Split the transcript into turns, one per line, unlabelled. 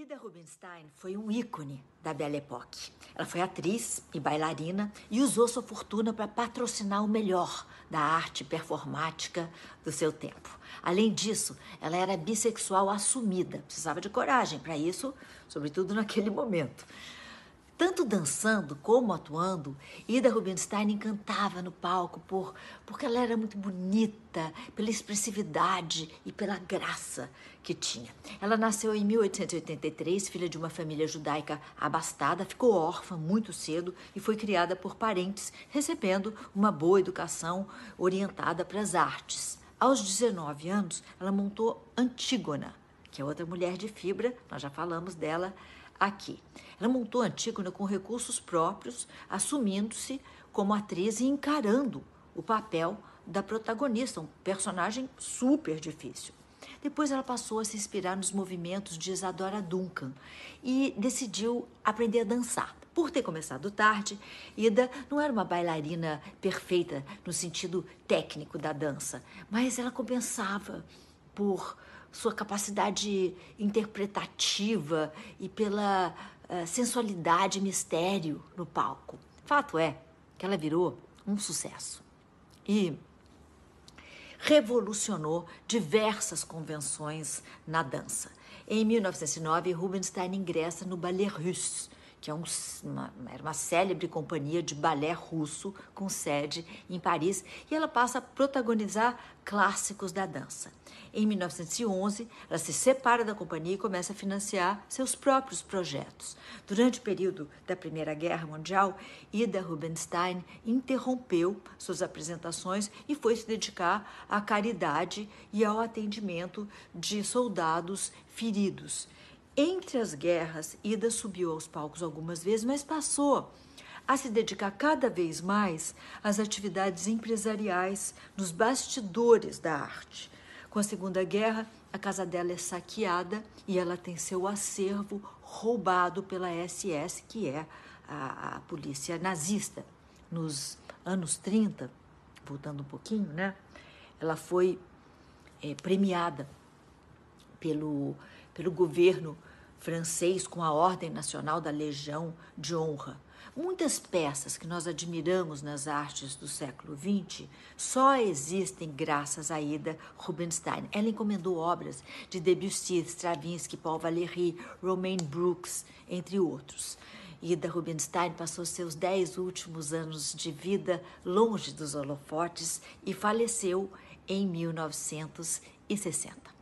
Ida Rubinstein foi um ícone da Belle Époque. Ela foi atriz e bailarina e usou sua fortuna para patrocinar o melhor da arte performática do seu tempo. Além disso, ela era bissexual assumida, precisava de coragem para isso, sobretudo naquele momento. Tanto dançando como atuando, Ida Rubinstein encantava no palco por porque ela era muito bonita, pela expressividade e pela graça que tinha. Ela nasceu em 1883, filha de uma família judaica abastada, ficou órfã muito cedo e foi criada por parentes, recebendo uma boa educação orientada para as artes. Aos 19 anos, ela montou Antígona, que é outra mulher de fibra, nós já falamos dela aqui. Ela montou Antígona com recursos próprios, assumindo-se como atriz e encarando o papel da protagonista, um personagem super difícil. Depois ela passou a se inspirar nos movimentos de Isadora Duncan e decidiu aprender a dançar. Por ter começado tarde, Ida não era uma bailarina perfeita no sentido técnico da dança, mas ela compensava por sua capacidade interpretativa e pela uh, sensualidade e mistério no palco. Fato é que ela virou um sucesso e revolucionou diversas convenções na dança. Em 1909, Rubinstein ingressa no Ballet Russe, que é um, uma, era uma célebre companhia de balé russo com sede em Paris, e ela passa a protagonizar clássicos da dança. Em 1911, ela se separa da companhia e começa a financiar seus próprios projetos. Durante o período da Primeira Guerra Mundial, Ida Rubinstein interrompeu suas apresentações e foi se dedicar à caridade e ao atendimento de soldados feridos. Entre as guerras, Ida subiu aos palcos algumas vezes, mas passou a se dedicar cada vez mais às atividades empresariais nos bastidores da arte. Com a Segunda Guerra, a casa dela é saqueada e ela tem seu acervo roubado pela SS, que é a, a polícia nazista. Nos anos 30, voltando um pouquinho, né? Ela foi é, premiada pelo, pelo governo francês com a Ordem Nacional da Legião de Honra. Muitas peças que nós admiramos nas artes do século XX só existem graças a Ida Rubinstein. Ela encomendou obras de Debussy, Stravinsky, Paul Valéry, Romaine Brooks, entre outros. Ida Rubinstein passou seus dez últimos anos de vida longe dos holofotes e faleceu em 1960.